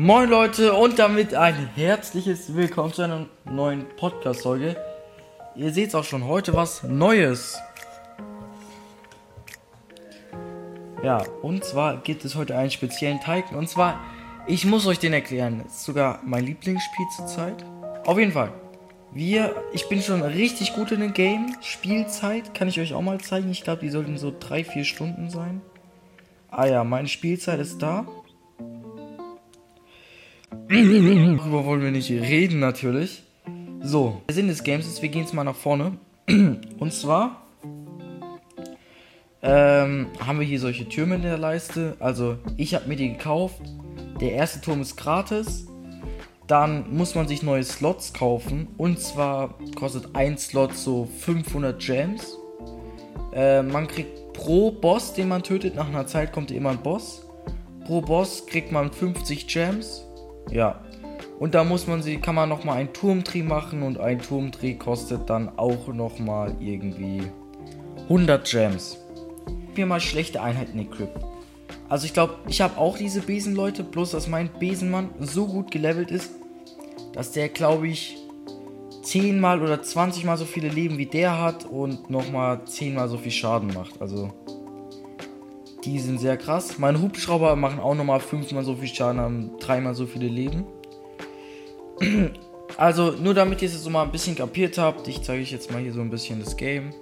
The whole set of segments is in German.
Moin Leute und damit ein herzliches Willkommen zu einer neuen Podcast-Folge. Ihr seht auch schon heute was Neues. Ja, und zwar gibt es heute einen speziellen Teig. Und zwar, ich muss euch den erklären. Ist sogar mein Lieblingsspiel zurzeit. Auf jeden Fall. Wir, ich bin schon richtig gut in dem Game. Spielzeit kann ich euch auch mal zeigen. Ich glaube, die sollten so 3-4 Stunden sein. Ah ja, meine Spielzeit ist da. Darüber wollen wir nicht reden, natürlich. So, der Sinn des Games ist, wir gehen jetzt mal nach vorne. Und zwar ähm, haben wir hier solche Türme in der Leiste. Also, ich habe mir die gekauft. Der erste Turm ist gratis. Dann muss man sich neue Slots kaufen. Und zwar kostet ein Slot so 500 Gems. Äh, man kriegt pro Boss, den man tötet, nach einer Zeit kommt immer ein Boss. Pro Boss kriegt man 50 Gems. Ja. Und da muss man sie, kann man nochmal einen Turmdreh machen und ein Turmdreh kostet dann auch nochmal irgendwie 100 Gems. Mir mal schlechte Einheiten equippen. Also ich glaube, ich habe auch diese Besenleute, bloß dass mein Besenmann so gut gelevelt ist, dass der, glaube ich, 10 mal oder 20 mal so viele Leben wie der hat und nochmal 10 mal so viel Schaden macht. Also die sind sehr krass. Meine Hubschrauber machen auch nochmal 5 mal so viel Schaden, haben 3 mal so viele Leben. Also nur damit ihr es so mal ein bisschen kapiert habt, ich zeige euch jetzt mal hier so ein bisschen das Game.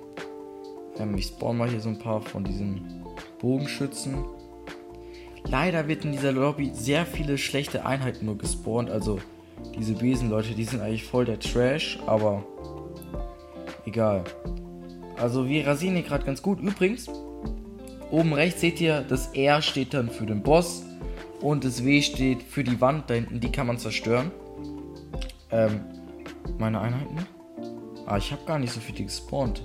Ähm, ich spawn mal hier so ein paar von diesen Bogenschützen. Leider wird in dieser Lobby sehr viele schlechte Einheiten nur gespawnt. Also diese Besenleute, die sind eigentlich voll der Trash, aber egal. Also wir rasieren hier gerade ganz gut. Übrigens, oben rechts seht ihr, das R steht dann für den Boss und das W steht für die Wand da hinten, die kann man zerstören. Ähm, meine Einheiten? Ah, ich habe gar nicht so viele gespawnt.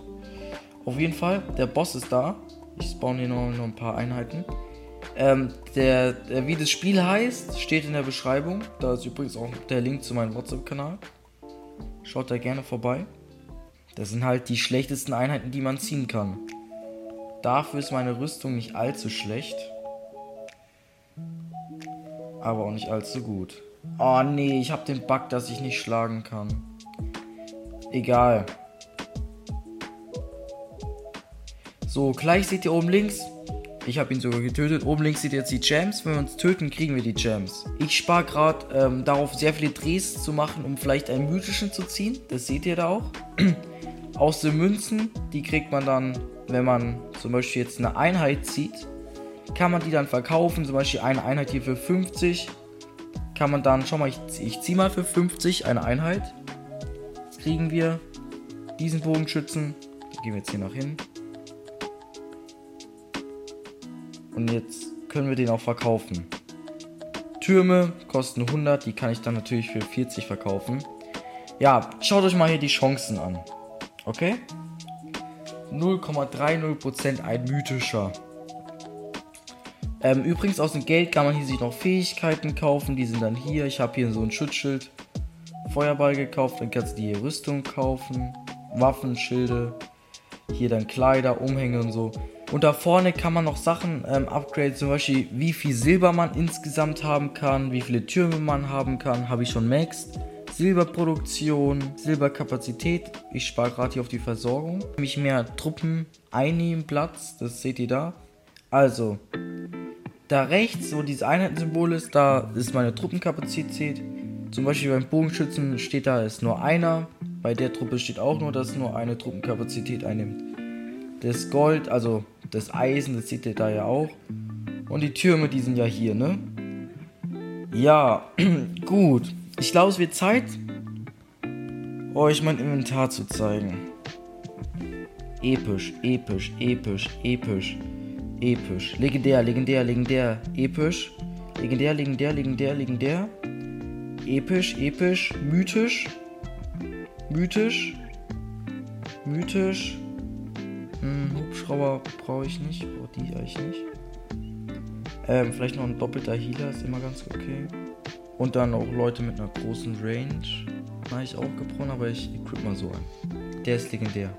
Auf jeden Fall, der Boss ist da. Ich spawn hier noch, noch ein paar Einheiten. Ähm, der, der, wie das Spiel heißt, steht in der Beschreibung. Da ist übrigens auch der Link zu meinem WhatsApp-Kanal. Schaut da gerne vorbei. Das sind halt die schlechtesten Einheiten, die man ziehen kann. Dafür ist meine Rüstung nicht allzu schlecht. Aber auch nicht allzu gut. Oh nee, ich habe den Bug, dass ich nicht schlagen kann. Egal. So, gleich seht ihr oben links. Ich habe ihn sogar getötet. Oben links seht ihr jetzt die Gems. Wenn wir uns töten, kriegen wir die Gems. Ich spare gerade ähm, darauf, sehr viele Drehs zu machen, um vielleicht einen mythischen zu ziehen. Das seht ihr da auch. Aus den Münzen, die kriegt man dann, wenn man zum Beispiel jetzt eine Einheit zieht, kann man die dann verkaufen. Zum Beispiel eine Einheit hier für 50. Kann man dann, schau mal, ich, ich ziehe mal für 50 eine Einheit. Jetzt kriegen wir diesen Bogenschützen. Da gehen wir jetzt hier noch hin. Und jetzt können wir den auch verkaufen. Türme kosten 100, die kann ich dann natürlich für 40 verkaufen. Ja, schaut euch mal hier die Chancen an. Okay? 0,30% ein mythischer. Ähm, übrigens aus dem Geld kann man hier sich noch Fähigkeiten kaufen. Die sind dann hier. Ich habe hier so ein Schutzschild. Feuerball gekauft. Dann kannst du dir Rüstung kaufen. Waffen, Schilde. Hier dann Kleider, Umhänge und so. Und da vorne kann man noch Sachen ähm, upgraden, zum Beispiel wie viel Silber man insgesamt haben kann, wie viele Türme man haben kann, habe ich schon maxed. Silberproduktion, Silberkapazität. Ich spare gerade hier auf die Versorgung. Mich mehr Truppen einnehmen Platz, das seht ihr da. Also, da rechts, wo dieses Einheitensymbol ist, da ist meine Truppenkapazität. Zum Beispiel beim Bogenschützen steht da, ist nur einer. Bei der Truppe steht auch nur, dass nur eine Truppenkapazität einnimmt. Das Gold, also das Eisen, das seht ihr da ja auch. Und die Türme, die sind ja hier, ne? Ja, gut. Ich glaube, es wird Zeit, euch mein Inventar zu zeigen. Episch, episch, episch, episch, episch. Legendär, legendär, legendär, episch. Legendär, legendär, legendär, legendär. Episch, episch, mythisch. Mythisch. Mythisch. Hm, Hubschrauber brauche ich nicht. Oh, die eigentlich nicht. Ähm, vielleicht noch ein doppelter Healer ist immer ganz okay. Und dann auch Leute mit einer großen Range. Habe ich auch gebrochen, aber ich equip mal so ein. Der ist legendär.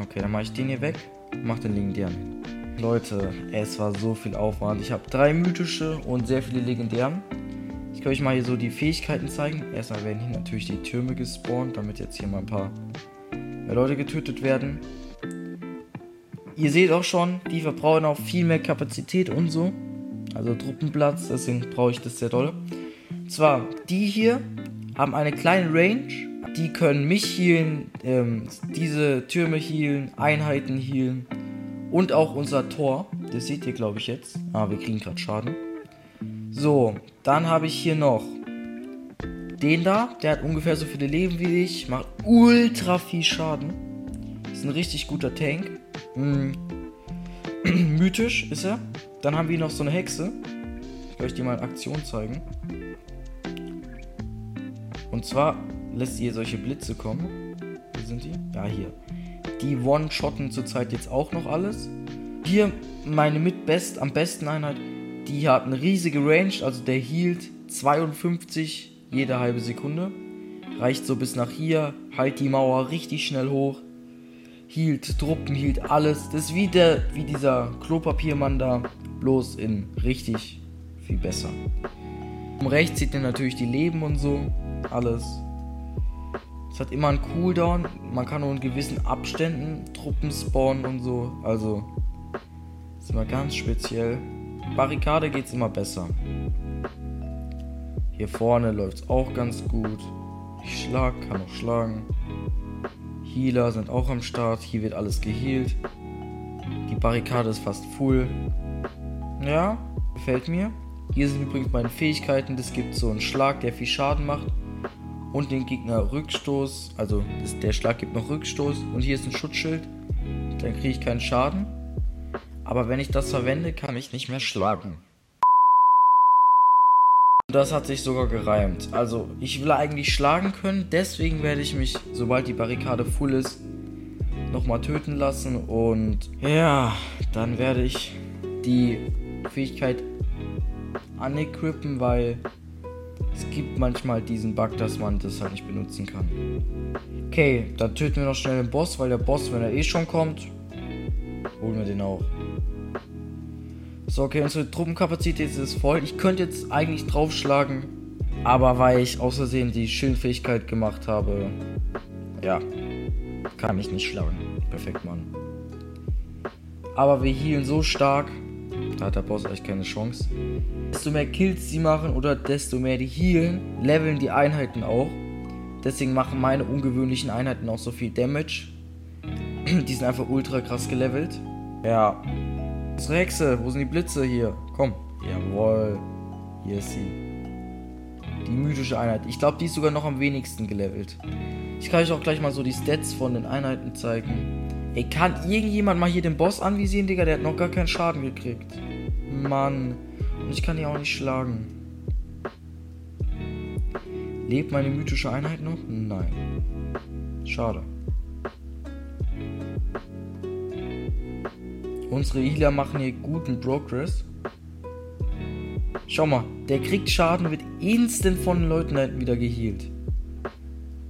Okay, dann mache ich den hier weg und mache den legendären hin. Leute, es war so viel Aufwand. Ich habe drei mythische und sehr viele legendären. Ich kann euch mal hier so die Fähigkeiten zeigen. Erstmal werden hier natürlich die Türme gespawnt, damit jetzt hier mal ein paar Leute getötet werden. Ihr seht auch schon, die verbrauchen auch viel mehr Kapazität und so. Also Truppenplatz, deswegen brauche ich das sehr doll. Und zwar, die hier haben eine kleine Range. Die können mich healen, ähm, diese Türme healen, Einheiten healen und auch unser Tor. Das seht ihr, glaube ich, jetzt. Ah, wir kriegen gerade Schaden. So, dann habe ich hier noch den da. Der hat ungefähr so viele Leben wie ich. Macht ultra viel Schaden. Ist ein richtig guter Tank. Hm. Mythisch ist er. Dann haben wir noch so eine Hexe. Ich kann euch die mal in Aktion zeigen. Und zwar lässt hier solche Blitze kommen. Wo sind die? Ja, hier. Die One-Shotten zurzeit jetzt auch noch alles. Hier meine mit best, am besten Einheit. Die hat eine riesige Range, also der hielt 52 jede halbe Sekunde. Reicht so bis nach hier, halt die Mauer richtig schnell hoch. Hielt Truppen, hielt alles. Das ist wie, der, wie dieser Klopapiermann da, bloß in richtig viel besser. Um rechts sieht ihr natürlich die Leben und so, alles. Es hat immer einen Cooldown, man kann nur in gewissen Abständen Truppen spawnen und so, also ist immer ganz speziell. Barrikade geht es immer besser. Hier vorne läuft es auch ganz gut. Ich schlag, kann auch schlagen. Healer sind auch am Start. Hier wird alles geheilt. Die Barrikade ist fast full. Ja, gefällt mir. Hier sind übrigens meine Fähigkeiten. Das gibt so einen Schlag, der viel Schaden macht. Und den Gegner Rückstoß. Also das, der Schlag gibt noch Rückstoß. Und hier ist ein Schutzschild. Dann kriege ich keinen Schaden. Aber wenn ich das verwende, kann ich nicht mehr schlagen. Das hat sich sogar gereimt. Also, ich will eigentlich schlagen können, deswegen werde ich mich, sobald die Barrikade full ist, nochmal töten lassen. Und ja, dann werde ich die Fähigkeit unequippen, weil es gibt manchmal diesen Bug, dass man das halt nicht benutzen kann. Okay, dann töten wir noch schnell den Boss, weil der Boss, wenn er eh schon kommt, holen wir den auch. So, okay, unsere Truppenkapazität ist voll. Ich könnte jetzt eigentlich draufschlagen, aber weil ich außersehen die Schildfähigkeit gemacht habe, ja, kann mich nicht schlagen. Perfekt, Mann. Aber wir healen so stark, da hat der Boss echt keine Chance. Desto mehr Kills sie machen oder desto mehr die healen, leveln die Einheiten auch. Deswegen machen meine ungewöhnlichen Einheiten auch so viel Damage. die sind einfach ultra krass gelevelt. Ja, Hexe, wo sind die Blitze hier? Komm. Jawohl. Hier ist sie. Die mythische Einheit. Ich glaube, die ist sogar noch am wenigsten gelevelt. Ich kann euch auch gleich mal so die Stats von den Einheiten zeigen. Ey, kann irgendjemand mal hier den Boss anvisieren, Digga? Der hat noch gar keinen Schaden gekriegt. Mann. Und ich kann die auch nicht schlagen. Lebt meine mythische Einheit noch? Nein. Schade. Unsere Healer machen hier guten Progress. Schau mal, der kriegt Schaden, wird instant von den Leuten da hinten wieder geheilt.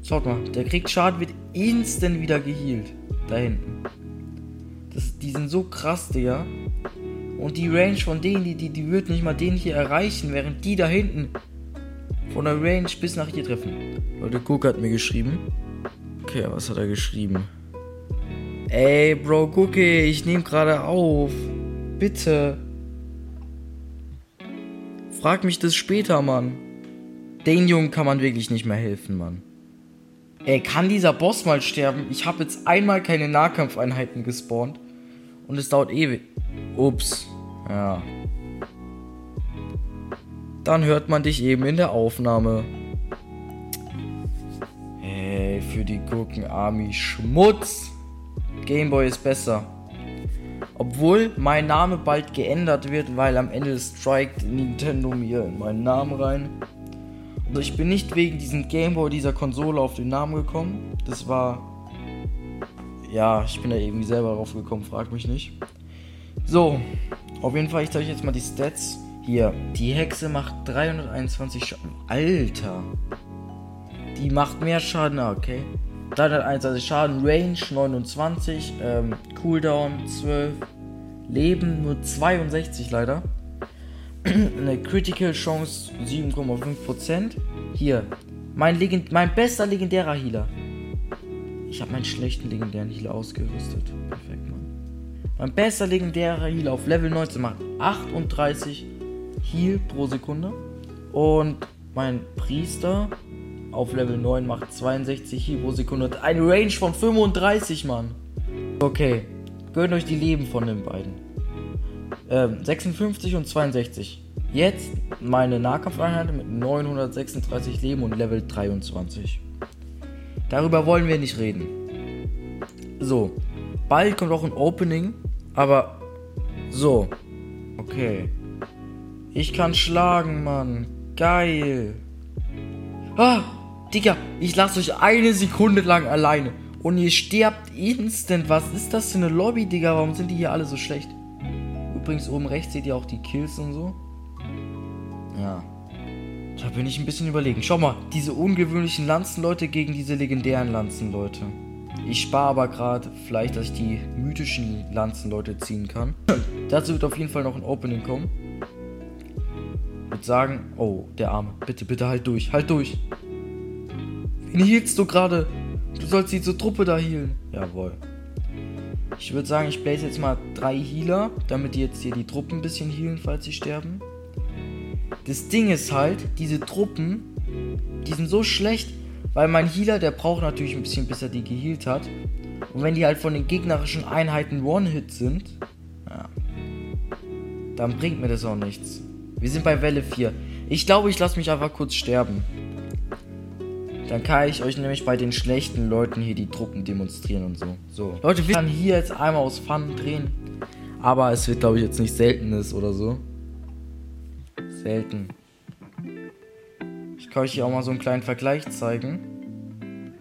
Schaut mal, der kriegt Schaden, wird instant wieder geheilt. Da hinten. Das, die sind so krass, Digga. Und die Range von denen, die, die, die wird nicht mal den hier erreichen, während die da hinten von der Range bis nach hier treffen. Leute, Cook hat mir geschrieben. Okay, was hat er geschrieben? Ey, Bro, gucke, ich nehme gerade auf. Bitte. Frag mich das später, Mann. Den Jungen kann man wirklich nicht mehr helfen, Mann. Ey, kann dieser Boss mal sterben? Ich habe jetzt einmal keine Nahkampfeinheiten gespawnt. Und es dauert ewig. Ups. Ja. Dann hört man dich eben in der Aufnahme. Ey, für die Gurken-Army Schmutz. Gameboy ist besser. Obwohl mein Name bald geändert wird, weil am Ende strikt Nintendo mir in meinen Namen rein. Also ich bin nicht wegen diesem Gameboy dieser Konsole auf den Namen gekommen. Das war. Ja, ich bin da irgendwie selber drauf gekommen, frag mich nicht. So, auf jeden Fall, ich zeige euch jetzt mal die Stats. Hier, die Hexe macht 321 Schaden. Alter. Die macht mehr Schaden, ah, okay. 321 Schaden, Range 29, ähm, Cooldown 12, Leben nur 62 leider. Eine Critical Chance 7,5%. Hier, mein, Legend mein bester legendärer Healer. Ich habe meinen schlechten legendären Healer ausgerüstet. Perfekt, Mann. Mein bester legendärer Healer auf Level 19 macht 38 Heal pro Sekunde. Und mein Priester auf Level 9 macht 62 Heal pro Sekunde. Eine Range von 35, Mann. Okay. Gönnt euch die Leben von den beiden. Ähm, 56 und 62. Jetzt meine Nahkampfeinheit mit 936 Leben und Level 23. Darüber wollen wir nicht reden. So. Bald kommt auch ein Opening. Aber. So. Okay. Ich kann schlagen, Mann. Geil. Ah, Digga, ich lasse euch eine Sekunde lang alleine. Und ihr sterbt instant. Was ist das für eine Lobby, Digga? Warum sind die hier alle so schlecht? Übrigens, oben rechts seht ihr auch die Kills und so. Ja. Da bin ich ein bisschen überlegen. Schau mal, diese ungewöhnlichen Lanzenleute gegen diese legendären Lanzenleute. Ich spare aber gerade vielleicht, dass ich die mythischen Lanzenleute ziehen kann. Dazu wird auf jeden Fall noch ein Opening kommen. Ich würde sagen, oh, der Arme. Bitte, bitte halt durch, halt durch. Wen hielst du gerade? Du sollst diese Truppe da healen. Jawohl. Ich würde sagen, ich blaze jetzt mal drei Healer, damit die jetzt hier die Truppen ein bisschen healen, falls sie sterben. Das Ding ist halt, diese Truppen, die sind so schlecht, weil mein Healer, der braucht natürlich ein bisschen, bis er die geheilt hat. Und wenn die halt von den gegnerischen Einheiten One-Hit sind, ja, dann bringt mir das auch nichts. Wir sind bei Welle 4. Ich glaube, ich lasse mich einfach kurz sterben. Dann kann ich euch nämlich bei den schlechten Leuten hier die Truppen demonstrieren und so. So. Leute, wir können hier jetzt einmal aus Fun drehen. Aber es wird, glaube ich, jetzt nicht seltenes oder so. Selten. Ich kann euch hier auch mal so einen kleinen Vergleich zeigen.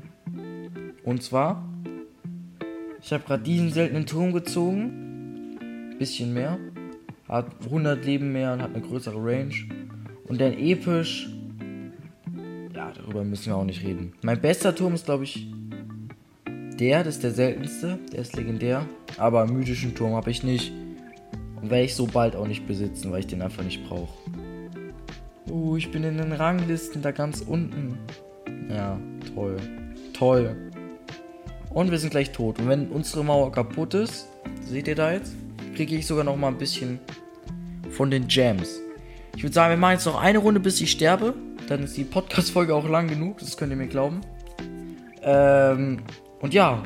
Und zwar, ich habe gerade diesen seltenen Turm gezogen. Bisschen mehr. Hat 100 Leben mehr und hat eine größere Range. Und dann episch darüber müssen wir auch nicht reden. Mein bester Turm ist, glaube ich, der. Das ist der seltenste. Der ist legendär. Aber einen mythischen Turm habe ich nicht. Und werde ich so bald auch nicht besitzen, weil ich den einfach nicht brauche. Uh, ich bin in den Ranglisten da ganz unten. Ja, toll. Toll. Und wir sind gleich tot. Und wenn unsere Mauer kaputt ist, seht ihr da jetzt, kriege ich sogar noch mal ein bisschen von den Gems. Ich würde sagen, wir machen jetzt noch eine Runde, bis ich sterbe dann ist die Podcast-Folge auch lang genug, das könnt ihr mir glauben. Ähm, und ja,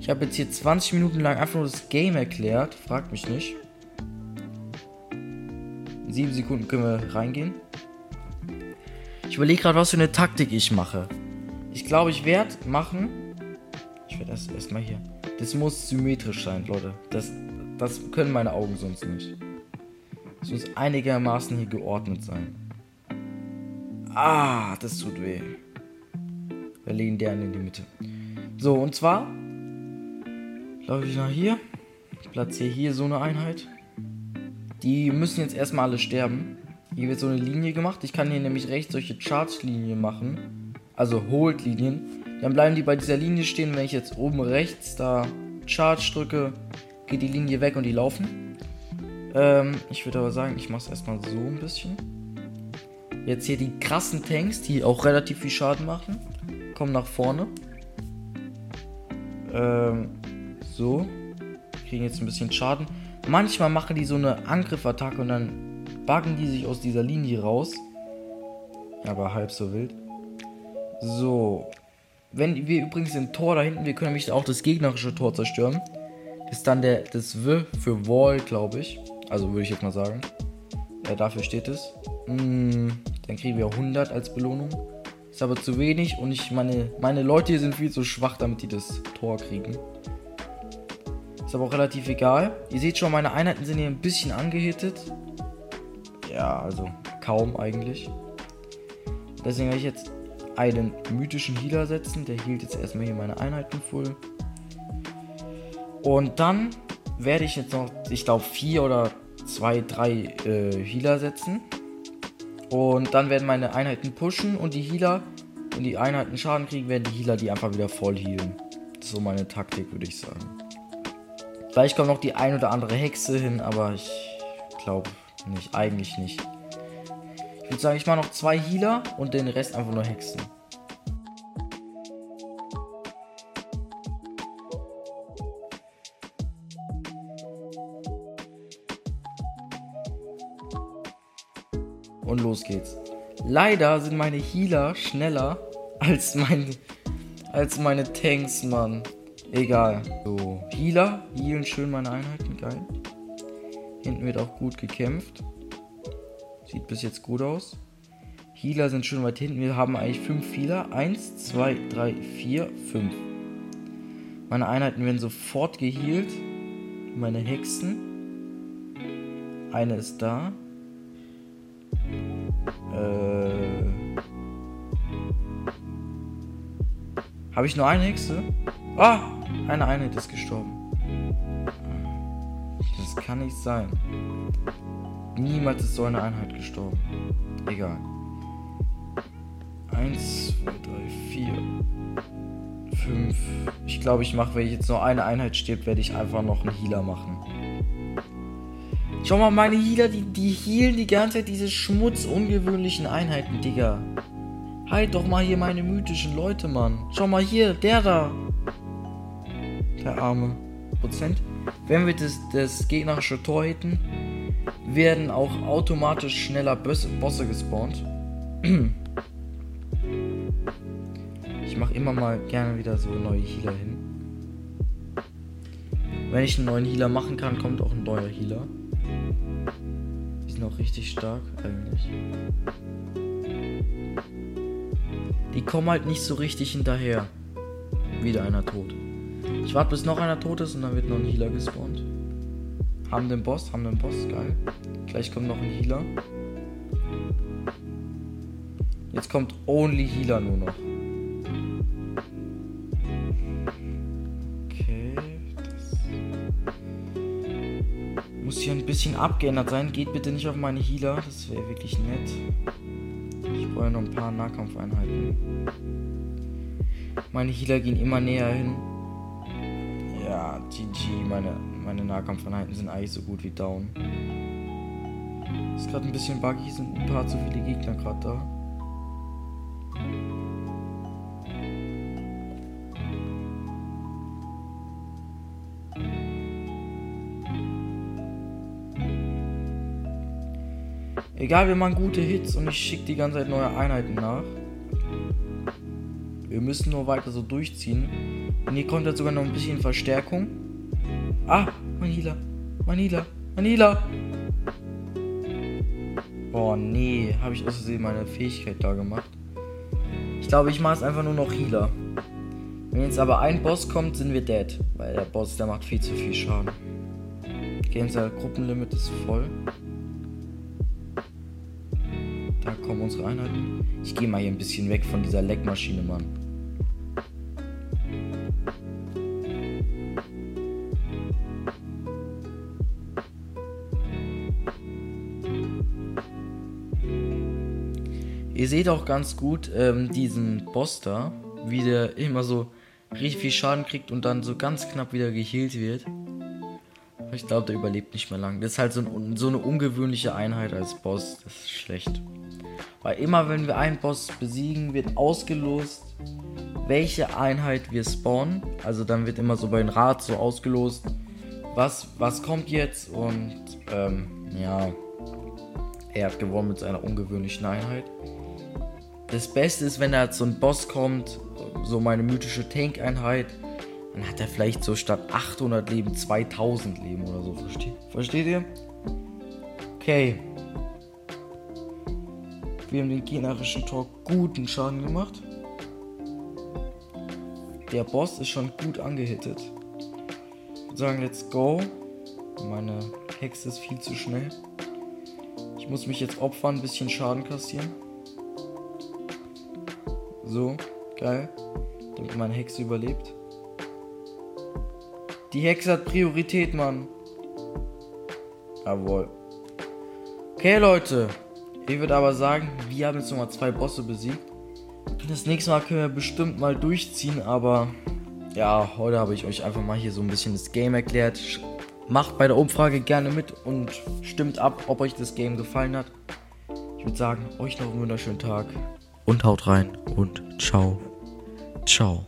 ich habe jetzt hier 20 Minuten lang einfach nur das Game erklärt. Fragt mich nicht. In 7 Sekunden können wir reingehen. Ich überlege gerade, was für eine Taktik ich mache. Ich glaube, ich werde machen. Ich werde erst erstmal hier. Das muss symmetrisch sein, Leute. Das, das können meine Augen sonst nicht. Es muss einigermaßen hier geordnet sein. Ah, das tut weh. Wir legen den in die Mitte. So, und zwar laufe ich nach hier. Platziere hier so eine Einheit. Die müssen jetzt erstmal alle sterben. Hier wird so eine Linie gemacht. Ich kann hier nämlich rechts solche Charge-Linien machen. Also Hold-Linien. Dann bleiben die bei dieser Linie stehen. Wenn ich jetzt oben rechts da Charge drücke, geht die Linie weg und die laufen. Ähm, ich würde aber sagen, ich mache es erstmal so ein bisschen. Jetzt hier die krassen Tanks, die auch relativ viel Schaden machen. Kommen nach vorne. Ähm, so. Kriegen jetzt ein bisschen Schaden. Manchmal machen die so eine Angriffattacke und dann buggen die sich aus dieser Linie raus. Aber halb so wild. So. Wenn wir übrigens den Tor da hinten, wir können nämlich auch das gegnerische Tor zerstören. Das ist dann der, das W für Wall, glaube ich. Also würde ich jetzt mal sagen. Äh, dafür steht es. Mm, dann kriegen wir 100 als Belohnung. Ist aber zu wenig und ich meine, meine Leute hier sind viel zu schwach, damit die das Tor kriegen. Ist aber auch relativ egal. Ihr seht schon, meine Einheiten sind hier ein bisschen angehittet. Ja, also kaum eigentlich. Deswegen werde ich jetzt einen mythischen Healer setzen. Der hielt jetzt erstmal hier meine Einheiten voll. Und dann werde ich jetzt noch, ich glaube, vier oder zwei, drei äh, Healer setzen. Und dann werden meine Einheiten pushen und die Healer, wenn die Einheiten Schaden kriegen, werden die Healer die einfach wieder voll healen. Das ist so meine Taktik, würde ich sagen. Vielleicht kommt noch die ein oder andere Hexe hin, aber ich glaube nicht. Eigentlich nicht. Ich würde sagen, ich mache noch zwei Healer und den Rest einfach nur Hexen. Und los geht's. Leider sind meine Healer schneller als meine, als meine Tanks, Mann. Egal. So, Healer. Healen schön meine Einheiten. Geil. Hinten wird auch gut gekämpft. Sieht bis jetzt gut aus. Healer sind schon weit hinten. Wir haben eigentlich fünf Healer. Eins, zwei, drei, vier, fünf. Meine Einheiten werden sofort geheilt. Meine Hexen. Eine ist da. Habe ich nur eine Hexe? Ah! Eine Einheit ist gestorben. Das kann nicht sein. Niemals ist so eine Einheit gestorben. Egal. Eins, zwei, drei, vier, fünf. Ich glaube, ich mache, wenn ich jetzt nur eine Einheit stirbt, werde ich einfach noch einen Healer machen. Schau mal, meine Healer, die, die healen die ganze Zeit diese schmutzungewöhnlichen Einheiten, Digga. Halt doch mal hier meine mythischen Leute, Mann. Schau mal hier, der da. Der arme Prozent. Wenn wir das, das gegnerische Tor hitten, werden auch automatisch schneller Bosse, Bosse gespawnt. Ich mache immer mal gerne wieder so neue Healer hin. Wenn ich einen neuen Healer machen kann, kommt auch ein neuer Healer. Die sind auch richtig stark eigentlich. Die kommen halt nicht so richtig hinterher. Wieder einer tot. Ich warte bis noch einer tot ist und dann wird noch ein Healer gespawnt. Haben den Boss, haben den Boss, geil. Gleich kommt noch ein Healer. Jetzt kommt Only Healer nur noch. Okay. Muss hier ein bisschen abgeändert sein. Geht bitte nicht auf meine Healer. Das wäre wirklich nett. Brauche noch ein paar Nahkampfeinheiten. Meine Healer gehen immer näher hin. Ja, GG. Meine, meine Nahkampfeinheiten sind eigentlich so gut wie down. Ist gerade ein bisschen buggy, sind ein paar zu viele Gegner gerade da. Egal, wir machen gute Hits und ich schicke die ganze Zeit neue Einheiten nach. Wir müssen nur weiter so durchziehen. Und hier kommt jetzt sogar noch ein bisschen Verstärkung. Ah, Healer. Mein Healer. Oh nee, habe ich aus meine Fähigkeit da gemacht. Ich glaube, ich mache es einfach nur noch Healer. Wenn jetzt aber ein Boss kommt, sind wir dead. Weil der Boss, der macht viel zu viel Schaden. Gameser Gruppenlimit ist voll. Kommen unsere Einheiten. Ich gehe mal hier ein bisschen weg von dieser Leckmaschine, Mann. Ihr seht auch ganz gut ähm, diesen Boss da, wie der immer so richtig viel Schaden kriegt und dann so ganz knapp wieder geheilt wird. Ich glaube, der überlebt nicht mehr lang. Das ist halt so, ein, so eine ungewöhnliche Einheit als Boss. Das ist schlecht. Weil immer, wenn wir einen Boss besiegen, wird ausgelost, welche Einheit wir spawnen. Also dann wird immer so bei den Rat so ausgelost, was, was kommt jetzt. Und ähm, ja, er hat gewonnen mit seiner ungewöhnlichen Einheit. Das Beste ist, wenn da so ein Boss kommt, so meine mythische Tank-Einheit, dann hat er vielleicht so statt 800 Leben 2000 Leben oder so. Versteht, versteht ihr? Okay. Wir haben den gegnerischen Tor guten Schaden gemacht. Der Boss ist schon gut angehittet. Ich würde sagen, let's go. Meine Hexe ist viel zu schnell. Ich muss mich jetzt opfern, ein bisschen Schaden kassieren. So, geil. Damit meine Hexe überlebt. Die Hexe hat Priorität, Mann. Jawohl. Okay, Leute. Ich würde aber sagen, wir haben jetzt nochmal zwei Bosse besiegt. Das nächste Mal können wir bestimmt mal durchziehen, aber ja, heute habe ich euch einfach mal hier so ein bisschen das Game erklärt. Macht bei der Umfrage gerne mit und stimmt ab, ob euch das Game gefallen hat. Ich würde sagen, euch noch einen wunderschönen Tag und haut rein und ciao. Ciao.